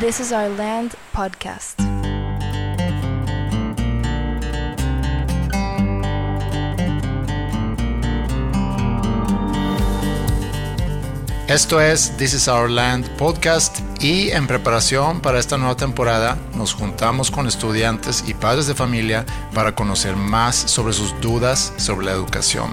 This is Our Land podcast. Esto es This is Our Land podcast y en preparación para esta nueva temporada nos juntamos con estudiantes y padres de familia para conocer más sobre sus dudas sobre la educación.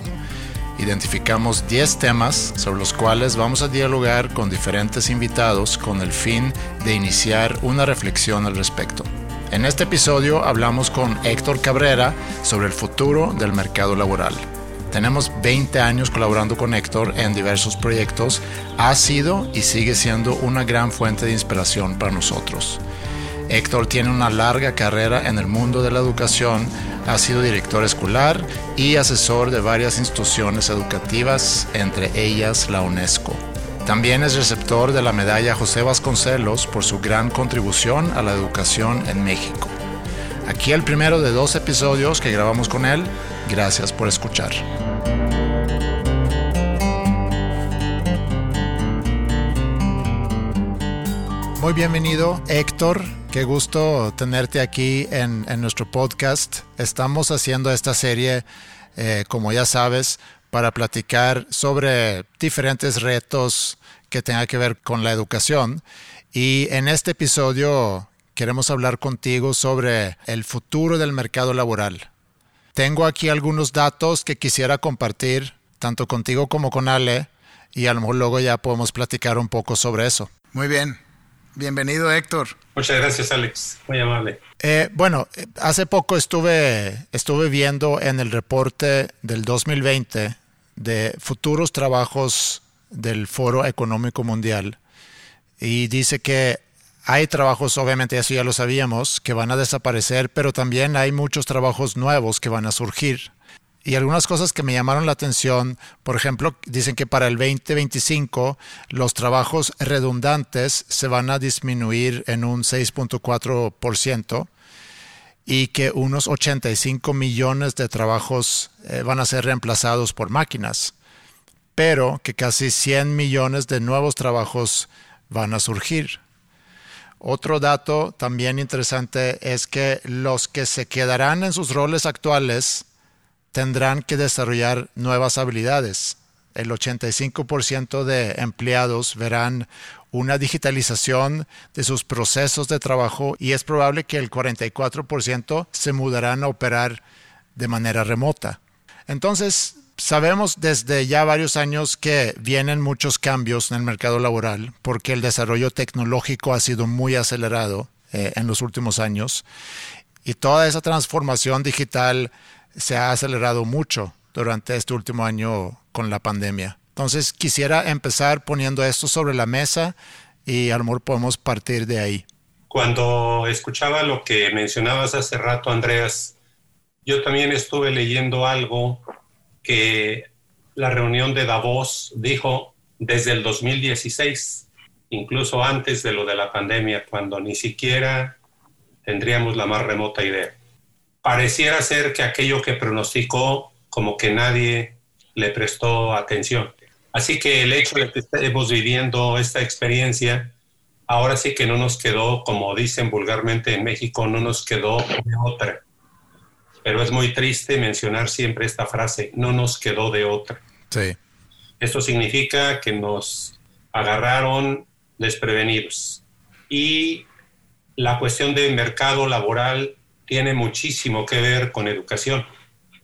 Identificamos 10 temas sobre los cuales vamos a dialogar con diferentes invitados con el fin de iniciar una reflexión al respecto. En este episodio hablamos con Héctor Cabrera sobre el futuro del mercado laboral. Tenemos 20 años colaborando con Héctor en diversos proyectos. Ha sido y sigue siendo una gran fuente de inspiración para nosotros. Héctor tiene una larga carrera en el mundo de la educación, ha sido director escolar y asesor de varias instituciones educativas, entre ellas la UNESCO. También es receptor de la medalla José Vasconcelos por su gran contribución a la educación en México. Aquí el primero de dos episodios que grabamos con él. Gracias por escuchar. Muy bienvenido, Héctor. Qué gusto tenerte aquí en, nuestro podcast. Estamos haciendo esta serie, eh, como ya sabes, para platicar sobre diferentes retos que tengan que ver con la educación. Y en este episodio queremos hablar contigo sobre el futuro del mercado laboral. Tengo aquí algunos datos que quisiera compartir, tanto contigo como con Ale, y a lo mejor luego ya podemos platicar un poco sobre eso. Muy bien. Bienvenido, Héctor. Muchas gracias, Alex. Muy amable. Eh, bueno, hace poco estuve, estuve viendo en el reporte del 2020 de futuros trabajos del Foro Económico Mundial y dice que hay trabajos, obviamente eso ya lo sabíamos, que van a desaparecer, pero también hay muchos trabajos nuevos que van a surgir. Y algunas cosas que me llamaron la atención, por ejemplo, dicen que para el 2025 los trabajos redundantes se van a disminuir en un 6.4% y que unos 85 millones de trabajos eh, van a ser reemplazados por máquinas, pero que casi 100 millones de nuevos trabajos van a surgir. Otro dato también interesante es que los que se quedarán en sus roles actuales tendrán que desarrollar nuevas habilidades. El 85% de empleados verán una digitalización de sus procesos de trabajo y es probable que el 44% se mudarán a operar de manera remota. Entonces, sabemos desde ya varios años que vienen muchos cambios en el mercado laboral porque el desarrollo tecnológico ha sido muy acelerado eh, en los últimos años y toda esa transformación digital se ha acelerado mucho durante este último año con la pandemia. Entonces quisiera empezar poniendo esto sobre la mesa y a lo podemos partir de ahí. Cuando escuchaba lo que mencionabas hace rato, Andreas, yo también estuve leyendo algo que la reunión de Davos dijo desde el 2016, incluso antes de lo de la pandemia, cuando ni siquiera tendríamos la más remota idea pareciera ser que aquello que pronosticó como que nadie le prestó atención. Así que el hecho de que estemos viviendo esta experiencia, ahora sí que no nos quedó, como dicen vulgarmente en México, no nos quedó de otra. Pero es muy triste mencionar siempre esta frase, no nos quedó de otra. Sí. Esto significa que nos agarraron desprevenidos. Y la cuestión del mercado laboral tiene muchísimo que ver con educación.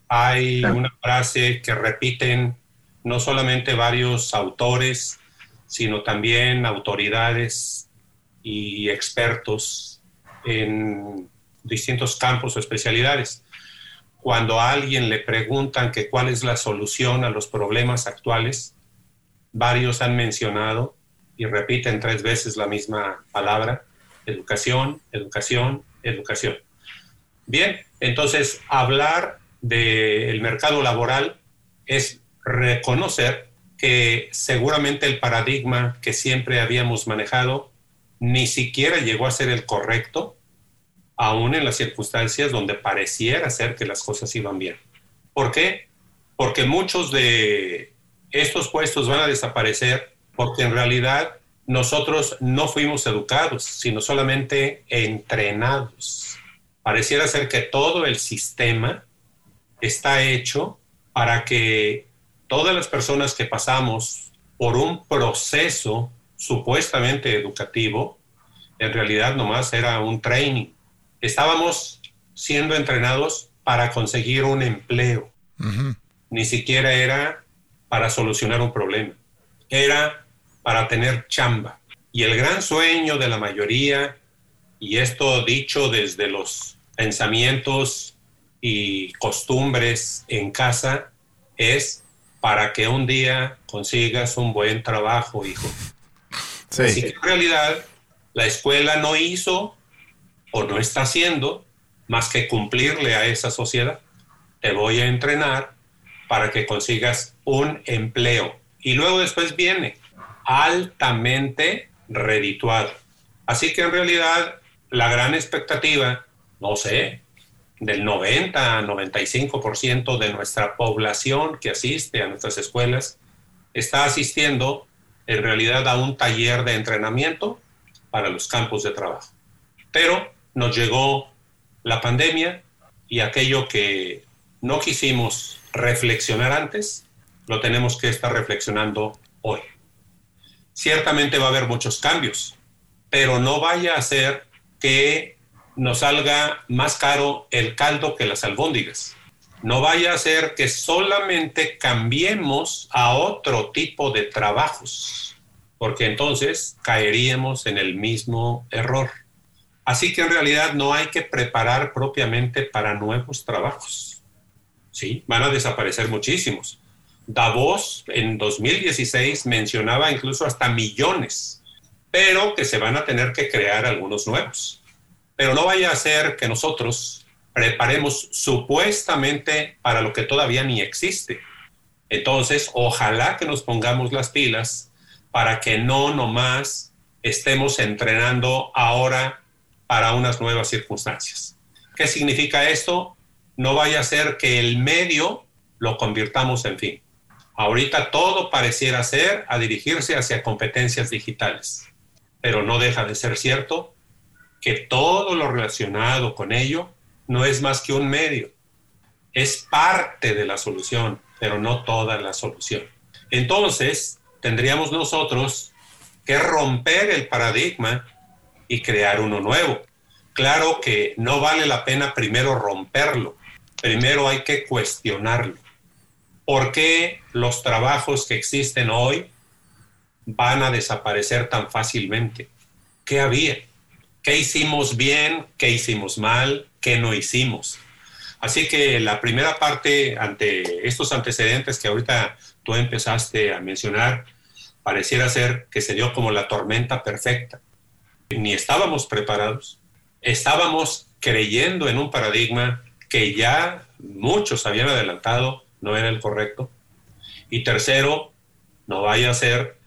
Hay una frase que repiten no solamente varios autores, sino también autoridades y expertos en distintos campos o especialidades. Cuando a alguien le preguntan que cuál es la solución a los problemas actuales, varios han mencionado y repiten tres veces la misma palabra, educación, educación, educación. Bien, entonces hablar del mercado laboral es reconocer que seguramente el paradigma que siempre habíamos manejado ni siquiera llegó a ser el correcto, aún en las circunstancias donde pareciera ser que las cosas iban bien. ¿Por qué? Porque muchos de estos puestos van a desaparecer porque en realidad nosotros no fuimos educados, sino solamente entrenados. Pareciera ser que todo el sistema está hecho para que todas las personas que pasamos por un proceso supuestamente educativo, en realidad nomás era un training. Estábamos siendo entrenados para conseguir un empleo. Ni siquiera era para solucionar un problema. Era para tener chamba. Y el gran sueño de la mayoría, y esto dicho desde los pensamientos y costumbres en casa, es para que un día consigas un buen trabajo, hijo. Así que en realidad la escuela no hizo o no está haciendo más que cumplirle a esa sociedad. Te voy a entrenar para que consigas un empleo. Y luego después viene altamente redituado. Así que en realidad la gran expectativa, no sé, del 90 a 95% de nuestra población que asiste a nuestras escuelas está asistiendo en realidad a un taller de entrenamiento para los campos de trabajo. Pero nos llegó la pandemia y aquello que no quisimos reflexionar antes, lo tenemos que estar reflexionando hoy. Ciertamente va a haber muchos cambios, pero no vaya a ser que nos salga más caro el caldo que las albóndigas. No vaya a ser que solamente cambiemos a otro tipo de trabajos, porque entonces caeríamos en el mismo error. Así que en realidad no hay que preparar propiamente para nuevos trabajos. Sí, van a desaparecer muchísimos. Davos en 2016 mencionaba incluso hasta millones, pero que se van a tener que crear algunos nuevos. Pero no vaya a ser que nosotros preparemos supuestamente para lo que todavía ni existe. Entonces, ojalá que nos pongamos las pilas para que no nomás estemos entrenando ahora para unas nuevas circunstancias. ¿Qué significa esto? No vaya a ser que el medio lo convirtamos en fin. Ahorita todo pareciera ser a dirigirse hacia competencias digitales, pero no deja de ser cierto que todo lo relacionado con ello no es más que un medio. Es parte de la solución, pero no toda la solución. Entonces, tendríamos nosotros que romper el paradigma y crear uno nuevo. Claro que no vale la pena primero romperlo, primero hay que cuestionarlo. ¿Por qué los trabajos que existen hoy van a desaparecer tan fácilmente? ¿Qué había? ¿Qué hicimos bien? ¿Qué hicimos mal? ¿Qué no hicimos? Así que la primera parte ante estos antecedentes que ahorita tú empezaste a mencionar, pareciera ser que se dio como la tormenta perfecta ni estábamos preparados, estábamos creyendo en un paradigma que ya muchos habían adelantado no era el correcto. Y tercero, no vaya a ser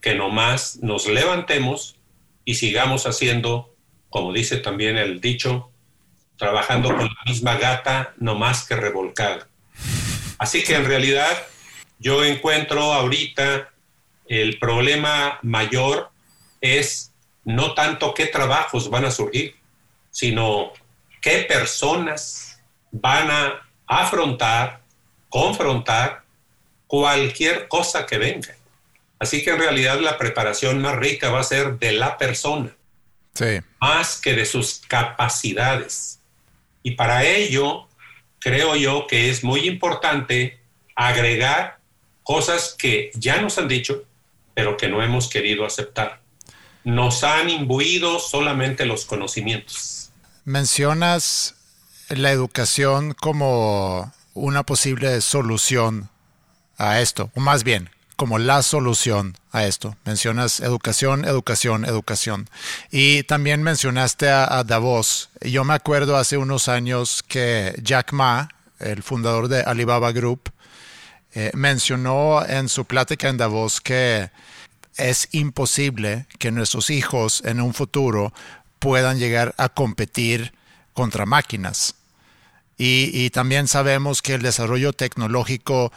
que nomás nos levantemos y sigamos haciendo, como dice también el dicho, trabajando con la misma gata, no más que revolcada. Así que en realidad yo encuentro ahorita el problema mayor es no tanto qué trabajos van a surgir, sino qué personas van a afrontar, confrontar cualquier cosa que venga. Así que en realidad la preparación más rica va a ser de la persona, más que de sus capacidades. Y para ello, creo yo que es muy importante agregar cosas que ya nos han dicho, pero que no hemos querido aceptar nos han imbuido solamente los conocimientos. Mencionas la educación como una posible solución a esto, o más bien, como la solución a esto. Mencionas educación, educación, educación. Y también mencionaste a, Davos. Yo me acuerdo hace unos años que Jack Ma, el fundador de Alibaba Group, eh, mencionó en su plática en Davos que es imposible que nuestros hijos en un futuro puedan llegar a competir contra máquinas. Y, también sabemos que el desarrollo tecnológico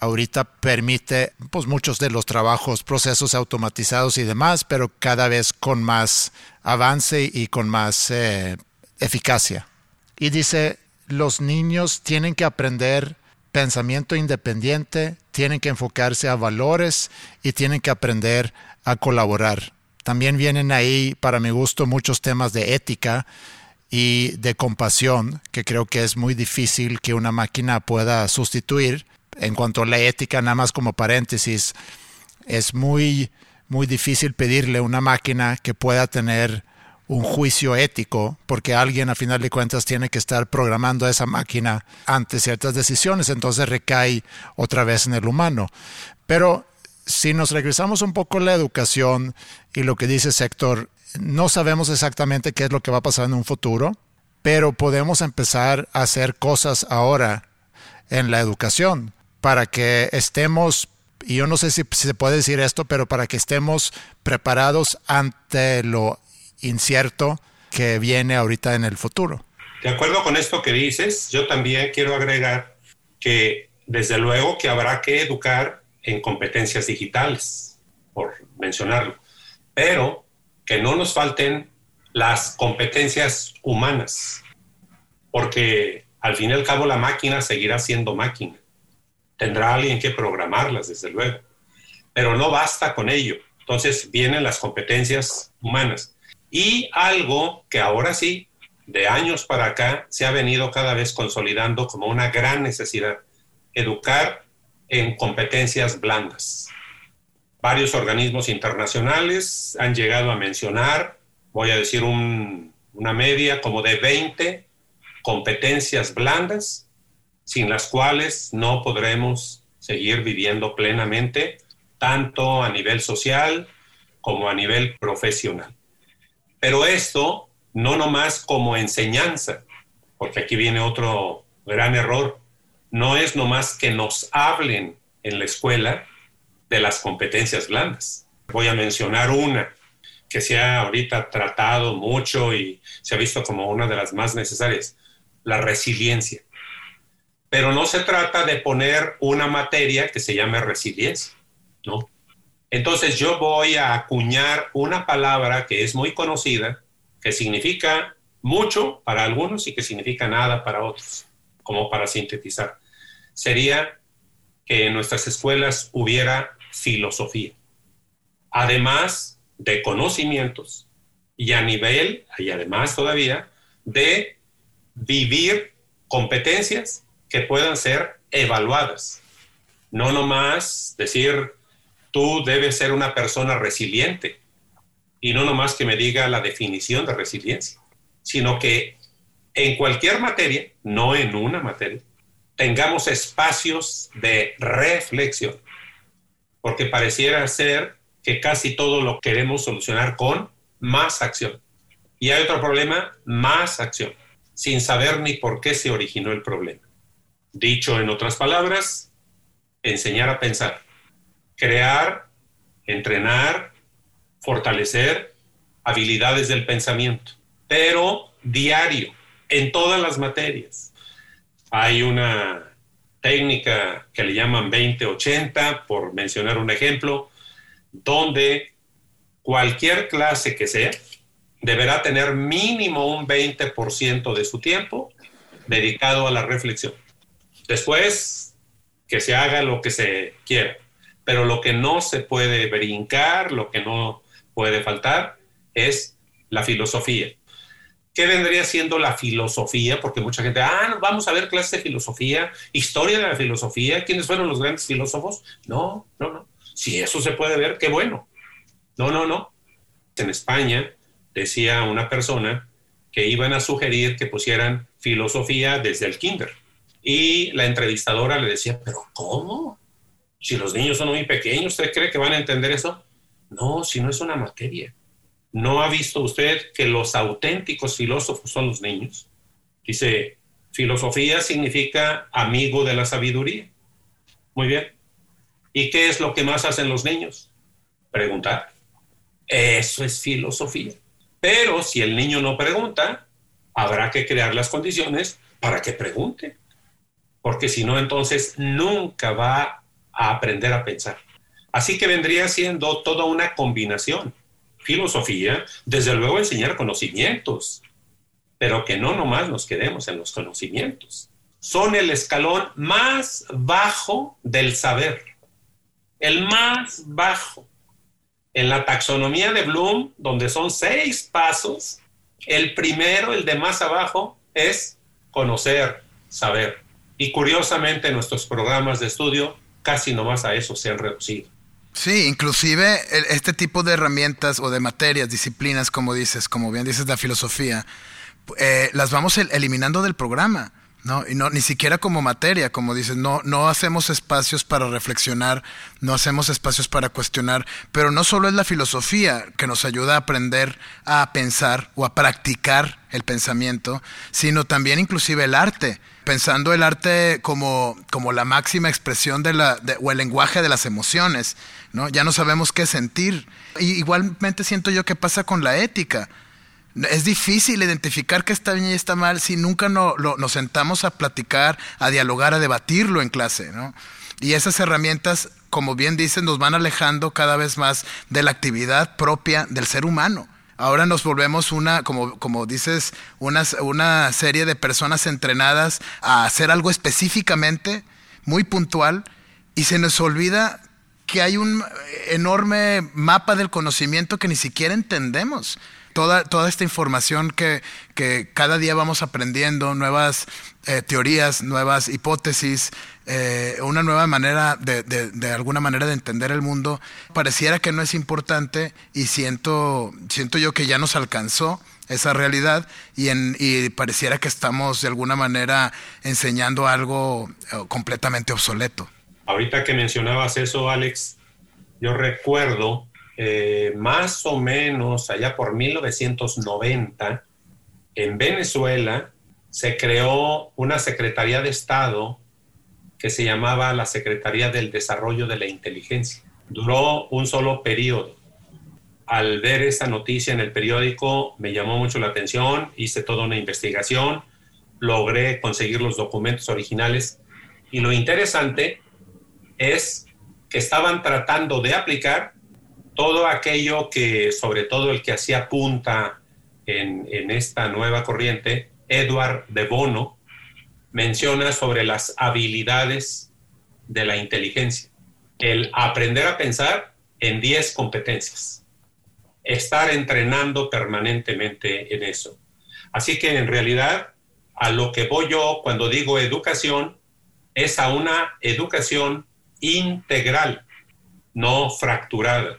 ahorita permite pues muchos de los trabajos, procesos automatizados y demás, pero cada vez con más avance y con más eh, eficacia. Y dice, los niños tienen que aprender pensamiento independiente, tienen que enfocarse a valores y tienen que aprender a colaborar. También vienen ahí, para mi gusto, muchos temas de ética y de compasión, que creo que es muy difícil que una máquina pueda sustituir. En cuanto a la ética, nada más como paréntesis, es muy, muy difícil pedirle a una máquina que pueda tener un juicio ético, porque alguien a final de cuentas tiene que estar programando esa máquina ante ciertas decisiones, entonces recae otra vez en el humano. Pero si nos regresamos un poco a la educación y lo que dice Sector, no sabemos exactamente qué es lo que va a pasar en un futuro, pero podemos empezar a hacer cosas ahora en la educación para que estemos, y yo no sé si, se puede decir esto, pero para que estemos preparados ante lo incierto que viene ahorita en el futuro. De acuerdo con esto que dices, yo también quiero agregar que desde luego que habrá que educar en competencias digitales, por mencionarlo, pero que no nos falten las competencias humanas, porque al fin y al cabo la máquina seguirá siendo máquina. Tendrá alguien que programarlas, desde luego, pero no basta con ello. Entonces vienen las competencias humanas. Y algo que ahora sí, de años para acá, se ha venido cada vez consolidando como una gran necesidad, educar en competencias blandas. Varios organismos internacionales han llegado a mencionar, voy a decir una media como de 20 competencias blandas, sin las cuales no podremos seguir viviendo plenamente, tanto a nivel social como a nivel profesional. Pero esto no nomás como enseñanza, porque aquí viene otro gran error, no es nomás que nos hablen en la escuela de las competencias blandas. Voy a mencionar una que se ha ahorita tratado mucho y se ha visto como una de las más necesarias, la resiliencia. Pero no se trata de poner una materia que se llame resiliencia, ¿no? Entonces yo voy a acuñar una palabra que es muy conocida, que significa mucho para algunos y que significa nada para otros, como para sintetizar. Sería que en nuestras escuelas hubiera filosofía, además de conocimientos y a nivel, y además todavía, de vivir competencias que puedan ser evaluadas. No nomás decir, tú debes ser una persona resiliente y no nomás que me diga la definición de resiliencia, sino que en cualquier materia, no en una materia, tengamos espacios de reflexión, porque pareciera ser que casi todo lo queremos solucionar con más acción. Y hay otro problema, más acción, sin saber ni por qué se originó el problema. Dicho en otras palabras, enseñar a pensar crear, entrenar, fortalecer habilidades del pensamiento, pero diario, en todas las materias. Hay una técnica que le llaman 2080, por mencionar un ejemplo, donde cualquier clase que sea deberá tener mínimo un 20% de su tiempo dedicado a la reflexión. Después, que se haga lo que se quiera pero lo que no se puede brincar, lo que no puede faltar, es la filosofía. ¿Qué vendría siendo la filosofía? Porque mucha gente, ah, vamos a ver clase de filosofía, historia de la filosofía, ¿quiénes fueron los grandes filósofos? No, no, no. Si eso se puede ver, qué bueno. No, no, no. En España decía una persona que iban a sugerir que pusieran filosofía desde el kinder. Y la entrevistadora le decía, pero ¿cómo? Si los niños son muy pequeños, ¿usted cree que van a entender eso? No, si no es una materia. ¿No ha visto usted que los auténticos filósofos son los niños? Dice, filosofía significa amigo de la sabiduría. Muy bien. ¿Y qué es lo que más hacen los niños? Preguntar. Eso es filosofía. Pero si el niño no pregunta, habrá que crear las condiciones para que pregunte. Porque si no, entonces nunca va a aprender a pensar. Así que vendría siendo toda una combinación. Filosofía, desde luego enseñar conocimientos, pero que no nomás nos quedemos en los conocimientos. Son el escalón más bajo del saber, el más bajo. En la taxonomía de Bloom, donde son seis pasos, el primero, el de más abajo, es conocer, saber. Y curiosamente nuestros programas de estudio casi nomás a eso se han reducido. Sí, inclusive este tipo de herramientas o de materias, disciplinas, como dices, como bien dices, la filosofía, eh, las vamos eliminando del programa. ¿No? Y no, ni siquiera como materia, como dices, no, no hacemos espacios para reflexionar, no hacemos espacios para cuestionar, pero no solo es la filosofía que nos ayuda a aprender a pensar o a practicar el pensamiento, sino también inclusive el arte pensando el arte como, como la máxima expresión de la, o el lenguaje de las emociones, ¿no? Ya no sabemos qué sentir. Y igualmente siento yo que pasa con la ética. Es difícil identificar qué está bien y está mal si nunca no, nos sentamos a platicar, a dialogar, a debatirlo en clase, ¿no? Y esas herramientas, como bien dicen, nos van alejando cada vez más de la actividad propia del ser humano. Ahora nos volvemos una, como, como dices, una, una serie de personas entrenadas a hacer algo específicamente, muy puntual, y se nos olvida que hay un enorme mapa del conocimiento que ni siquiera entendemos. Toda, toda esta información que, que cada día vamos aprendiendo, nuevas eh, teorías, nuevas hipótesis, eh, una nueva manera de, de, alguna manera de entender el mundo, pareciera que no es importante y siento, siento yo que ya nos alcanzó esa realidad y, en, y pareciera que estamos de alguna manera enseñando algo eh, completamente obsoleto. Ahorita que mencionabas eso, Alex, yo recuerdo eh, más o menos allá por 1990, en Venezuela se creó una Secretaría de Estado que se llamaba la Secretaría del Desarrollo de la Inteligencia. Duró un solo periodo. Al ver esa noticia en el periódico me llamó mucho la atención, hice toda una investigación, logré conseguir los documentos originales y lo interesante es que estaban tratando de aplicar todo aquello que, sobre todo el que hacía punta en, esta nueva corriente, Edward de Bono, menciona sobre las habilidades de la inteligencia. El aprender a pensar en 10 competencias. Estar entrenando permanentemente en eso. Así que en realidad a lo que voy yo cuando digo educación es a una educación integral, no fracturada.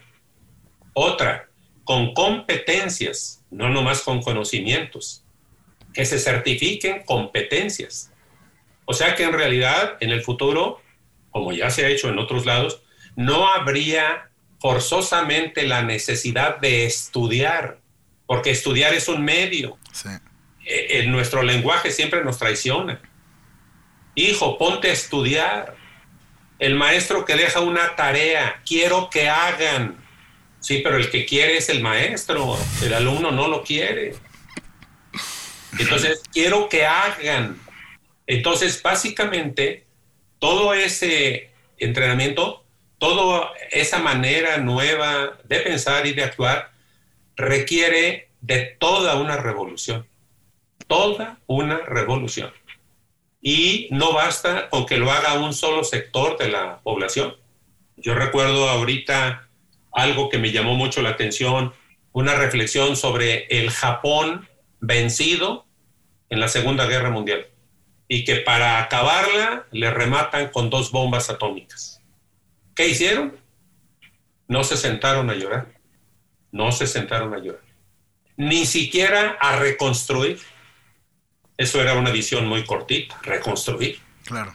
Otra, con competencias, no nomás con conocimientos, que se certifiquen competencias. O sea que en realidad en el futuro, como ya se ha hecho en otros lados, no habría forzosamente la necesidad de estudiar, porque estudiar es un medio. E, en nuestro lenguaje siempre nos traiciona. Hijo, ponte a estudiar. El maestro que deja una tarea, quiero que hagan. Sí, pero el que quiere es el maestro, el alumno no lo quiere. Entonces, quiero que hagan. Entonces, básicamente, todo ese entrenamiento, toda esa manera nueva de pensar y de actuar requiere de toda una revolución, toda una revolución. Y no basta con que lo haga un solo sector de la población. Yo recuerdo ahorita algo que me llamó mucho la atención, una reflexión sobre el Japón vencido en la Segunda Guerra Mundial y que para acabarla le rematan con dos bombas atómicas. ¿Qué hicieron? No se sentaron a llorar, no se sentaron a llorar, ni siquiera a reconstruir. Eso era una visión muy cortita, reconstruir. Claro.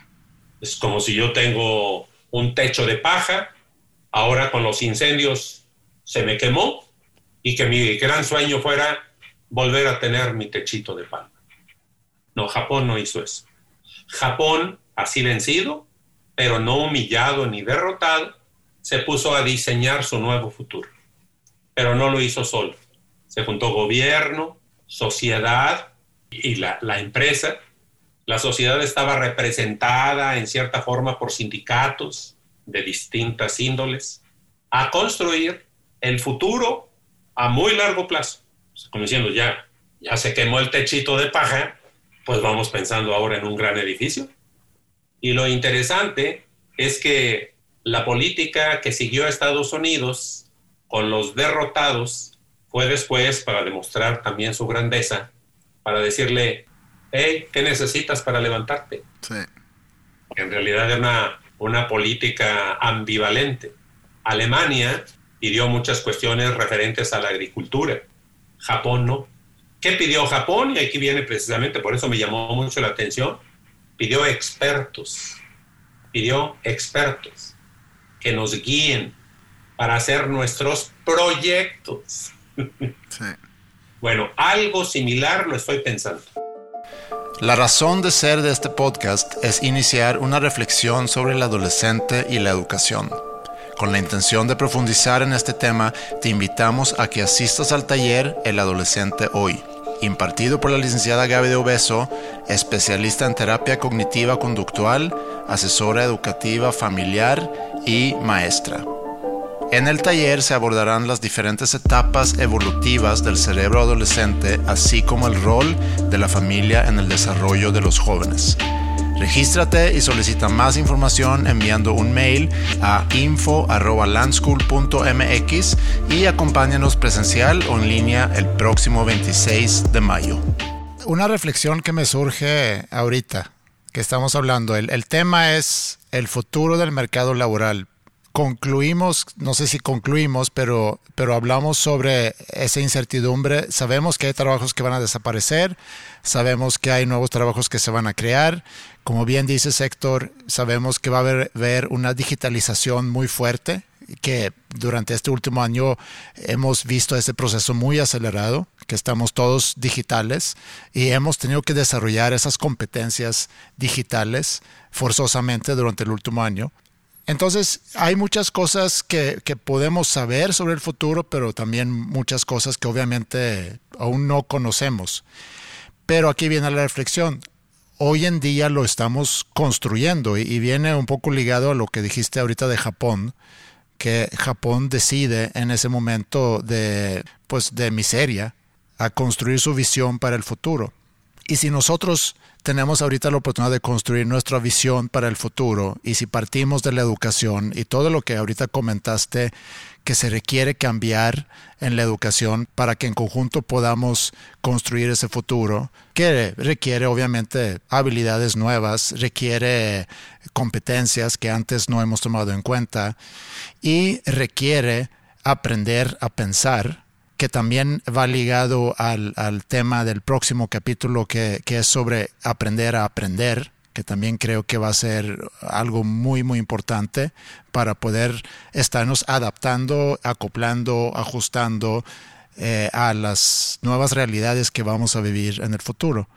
Es como si yo tengo un techo de paja, ahora con los incendios se me quemó y que mi gran sueño fuera volver a tener mi techito de palma. No, Japón no hizo eso. Japón, así vencido, pero no humillado ni derrotado, se puso a diseñar su nuevo futuro. Pero no lo hizo solo. Se juntó gobierno, sociedad y la, la empresa. La sociedad estaba representada en cierta forma por sindicatos, de distintas índoles a construir el futuro a muy largo plazo. Como diciendo, ya, ya se quemó el techito de paja, pues vamos pensando ahora en un gran edificio. Y lo interesante es que la política que siguió a Estados Unidos con los derrotados fue después para demostrar también su grandeza, para decirle, hey, ¿qué necesitas para levantarte? Sí. En realidad era una, una política ambivalente. Alemania pidió muchas cuestiones referentes a la agricultura, Japón no. ¿Qué pidió Japón? Y aquí viene precisamente, por eso me llamó mucho la atención, pidió expertos, pidió expertos que nos guíen para hacer nuestros proyectos. Sí. Bueno, algo similar lo estoy pensando. La razón de ser de este podcast es iniciar una reflexión sobre el adolescente y la educación. Con la intención de profundizar en este tema, te invitamos a que asistas al taller El Adolescente Hoy, impartido por la licenciada Gaby de Obeso, especialista en terapia cognitiva conductual, asesora educativa familiar y maestra. En el taller se abordarán las diferentes etapas evolutivas del cerebro adolescente, así como el rol de la familia en el desarrollo de los jóvenes. Regístrate y solicita más información enviando un mail a info.landschool.mx y acompáñanos presencial o en línea el próximo 26 de mayo. Una reflexión que me surge ahorita que estamos hablando, el, el tema es el futuro del mercado laboral concluimos, no sé si concluimos, pero, pero hablamos sobre esa incertidumbre. Sabemos que hay trabajos que van a desaparecer, sabemos que hay nuevos trabajos que se van a crear. Como bien dice Sector, sabemos que va a haber, una digitalización muy fuerte, que durante este último año hemos visto ese proceso muy acelerado, que estamos todos digitales y hemos tenido que desarrollar esas competencias digitales forzosamente durante el último año. Entonces, hay muchas cosas que, podemos saber sobre el futuro, pero también muchas cosas que obviamente aún no conocemos. Pero aquí viene la reflexión. Hoy en día lo estamos construyendo y, viene un poco ligado a lo que dijiste ahorita de Japón, que Japón decide en ese momento de, pues, de miseria a construir su visión para el futuro. Y si nosotros tenemos ahorita la oportunidad de construir nuestra visión para el futuro y si partimos de la educación y todo lo que ahorita comentaste que se requiere cambiar en la educación para que en conjunto podamos construir ese futuro, que requiere obviamente habilidades nuevas, requiere competencias que antes no hemos tomado en cuenta y requiere aprender a pensar que también va ligado al, tema del próximo capítulo que, es sobre aprender a aprender, que también creo que va a ser algo muy, muy importante para poder estarnos adaptando, acoplando, ajustando eh, a las nuevas realidades que vamos a vivir en el futuro.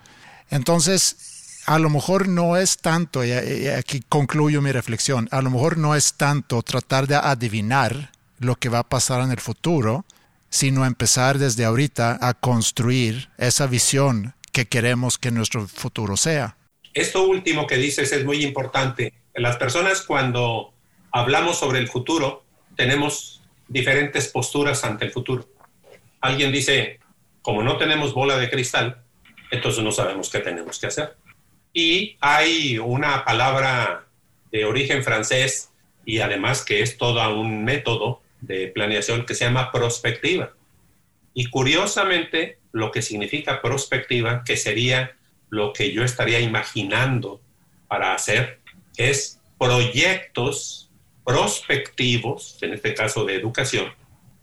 Entonces, a lo mejor no es tanto, y aquí concluyo mi reflexión, a lo mejor no es tanto tratar de adivinar lo que va a pasar en el futuro, sino empezar desde ahorita a construir esa visión que queremos que nuestro futuro sea. Esto último que dices es muy importante. Las personas cuando hablamos sobre el futuro tenemos diferentes posturas ante el futuro. Alguien dice, como no tenemos bola de cristal, entonces no sabemos qué tenemos que hacer. Y hay una palabra de origen francés y además que es todo un método de planeación que se llama prospectiva. Y curiosamente, lo que significa prospectiva, que sería lo que yo estaría imaginando para hacer, es proyectos prospectivos, en este caso de educación,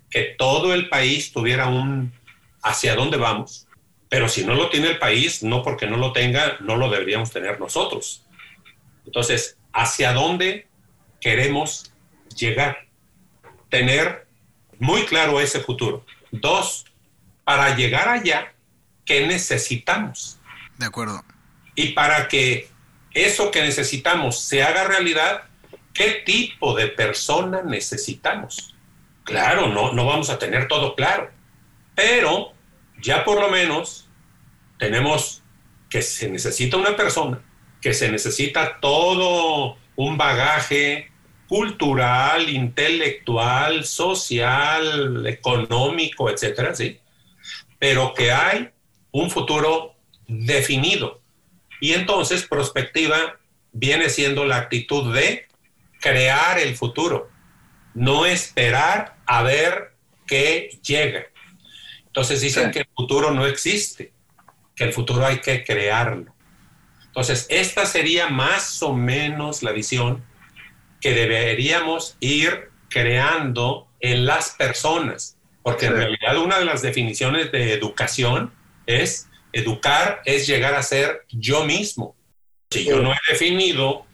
que todo el país tuviera un hacia dónde vamos, pero si no lo tiene el país, no porque no lo tenga, no lo deberíamos tener nosotros. Entonces, ¿hacia dónde queremos llegar? Tener muy claro ese futuro. Dos, para llegar allá, ¿qué necesitamos? De acuerdo. Y para que eso que necesitamos se haga realidad, ¿qué tipo de persona necesitamos? Claro, no, no vamos a tener todo claro, pero ya por lo menos tenemos que se necesita una persona, que se necesita todo un bagaje cultural, intelectual, social, económico, etcétera, sí, pero que hay un futuro definido. Y entonces prospectiva viene siendo la actitud de crear el futuro, no esperar a ver qué llega. Entonces dicen que el futuro no existe, que el futuro hay que crearlo. Entonces, esta sería más o menos la visión que deberíamos ir creando en las personas, porque en realidad una de las definiciones de educación es educar es llegar a ser yo mismo. Si yo no he definido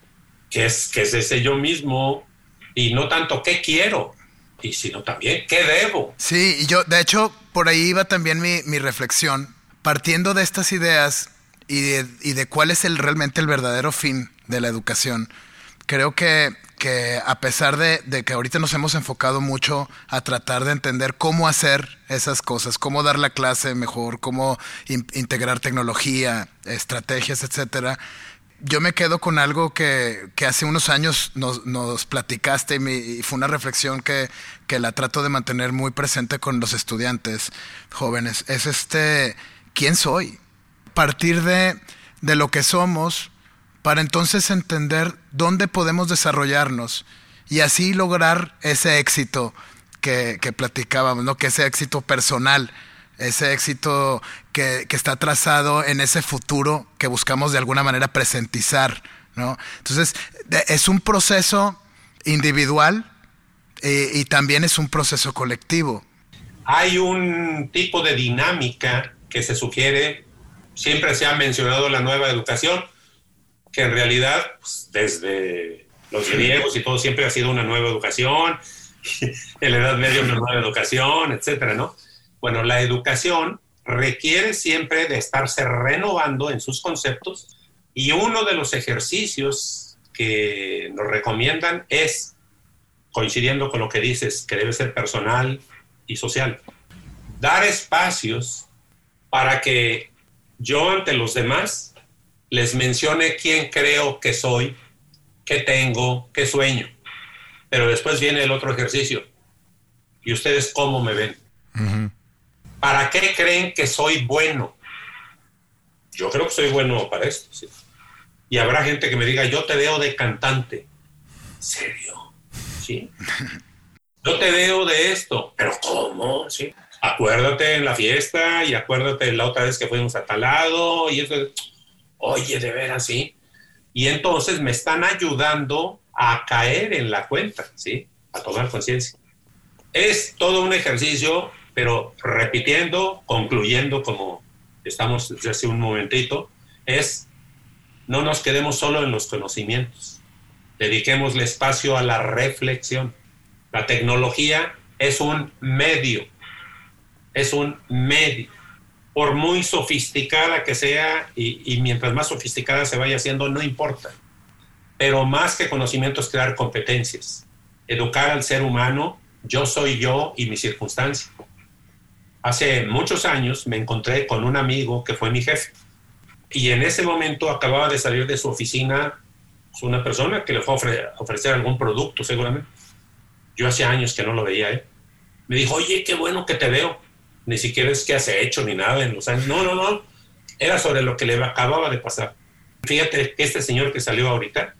qué es, qué es ese yo mismo y no tanto qué quiero, y sino también qué debo. Sí, y yo, de hecho, por ahí iba también mi, mi reflexión, partiendo de estas ideas y de, y de cuál es el, realmente el verdadero fin de la educación. Creo que que a pesar de, que ahorita nos hemos enfocado mucho a tratar de entender cómo hacer esas cosas, cómo dar la clase mejor, cómo integrar tecnología, estrategias, etcétera, yo me quedo con algo que, hace unos años nos, platicaste y, fue una reflexión que, que, la trato de mantener muy presente con los estudiantes jóvenes. Es este, ¿quién soy? Partir de, de lo que somos, para entonces entender dónde podemos desarrollarnos y así lograr ese éxito que, platicábamos, ¿no? que ese éxito personal, ese éxito que, está trazado en ese futuro que buscamos de alguna manera presentizar. ¿no? Entonces, es un proceso individual eh, y también es un proceso colectivo. Hay un tipo de dinámica que se sugiere, siempre se ha mencionado la nueva educación, que en realidad pues, desde los griegos y todo siempre ha sido una nueva educación, en la Edad Media una nueva educación, etcétera, ¿no? Bueno, la educación requiere siempre de estarse renovando en sus conceptos y uno de los ejercicios que nos recomiendan es, coincidiendo con lo que dices, que debe ser personal y social, dar espacios para que yo ante los demás les mencione quién creo que soy, qué tengo, qué sueño. Pero después viene el otro ejercicio. ¿Y ustedes cómo me ven? ¿Para qué creen que soy bueno? Yo creo que soy bueno para esto. Y habrá gente que me diga, yo te veo de cantante. ¿Serio? ¿Sí? Yo te veo de esto. ¿Pero cómo? ¿Sí? Acuérdate en la fiesta y acuérdate la otra vez que fuimos a tal lado y eso oye, de veras, sí. Y entonces me están ayudando a caer en la cuenta, ¿sí? A tomar conciencia. Es todo un ejercicio, pero repitiendo, concluyendo como estamos desde hace un momentito, es no nos quedemos solo en los conocimientos, dediquemos espacio a la reflexión. La tecnología es un medio, es un medio por muy sofisticada que sea, y, mientras más sofisticada se vaya haciendo, no importa. Pero más que conocimiento es crear competencias, educar al ser humano, yo soy yo y mi circunstancia. Hace muchos años me encontré con un amigo que fue mi jefe, y en ese momento acababa de salir de su oficina una persona que le fue a ofrecer algún producto seguramente. Yo hace años que no lo veía. ¿eh? Me dijo, oye, qué bueno que te veo ni siquiera es que hace hecho ni nada en los años. No, no, no. Era sobre lo que le acababa de pasar. Fíjate que este señor que salió ahorita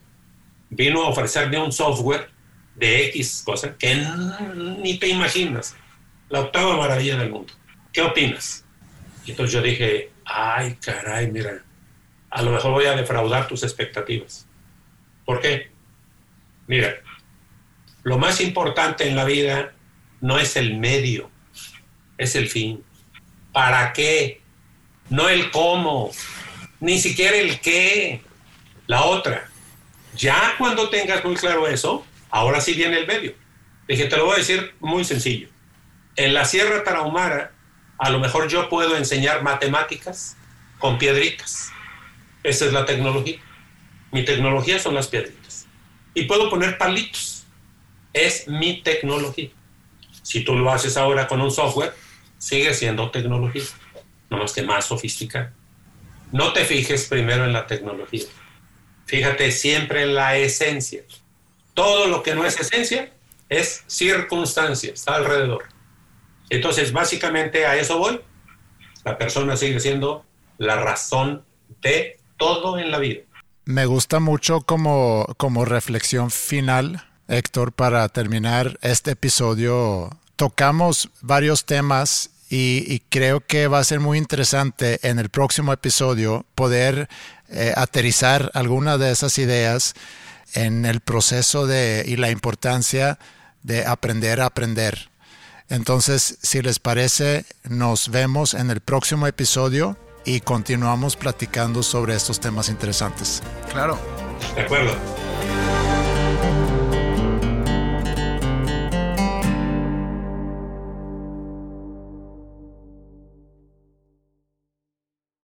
vino a ofrecerme un software de X cosa que ni te imaginas. La octava maravilla del mundo. ¿Qué opinas? Y entonces yo dije, ay, caray, mira, a lo mejor voy a defraudar tus expectativas. ¿Por qué? Mira, lo más importante en la vida no es el medio, es el fin. ¿Para qué? No el cómo, ni siquiera el qué. La otra. Ya cuando tengas muy claro eso, ahora sí viene el medio. Dije, te lo voy a decir muy sencillo. En la Sierra Tarahumara, a lo mejor yo puedo enseñar matemáticas con piedritas. Esa es la tecnología. Mi tecnología son las piedritas. Y puedo poner palitos. Es mi tecnología. Si tú lo haces ahora con un software, sigue siendo tecnología, no más que más sofisticada. No te fijes primero en la tecnología, fíjate siempre en la esencia. Todo lo que no es esencia es circunstancia, está alrededor. Entonces, básicamente a eso voy. La persona sigue siendo la razón de todo en la vida. Me gusta mucho como, como reflexión final, Héctor, para terminar este episodio. Tocamos varios temas y, creo que va a ser muy interesante en el próximo episodio poder eh, aterrizar algunas de esas ideas en el proceso de, y la importancia de aprender a aprender. Entonces, si les parece, nos vemos en el próximo episodio y continuamos platicando sobre estos temas interesantes. Claro. De acuerdo.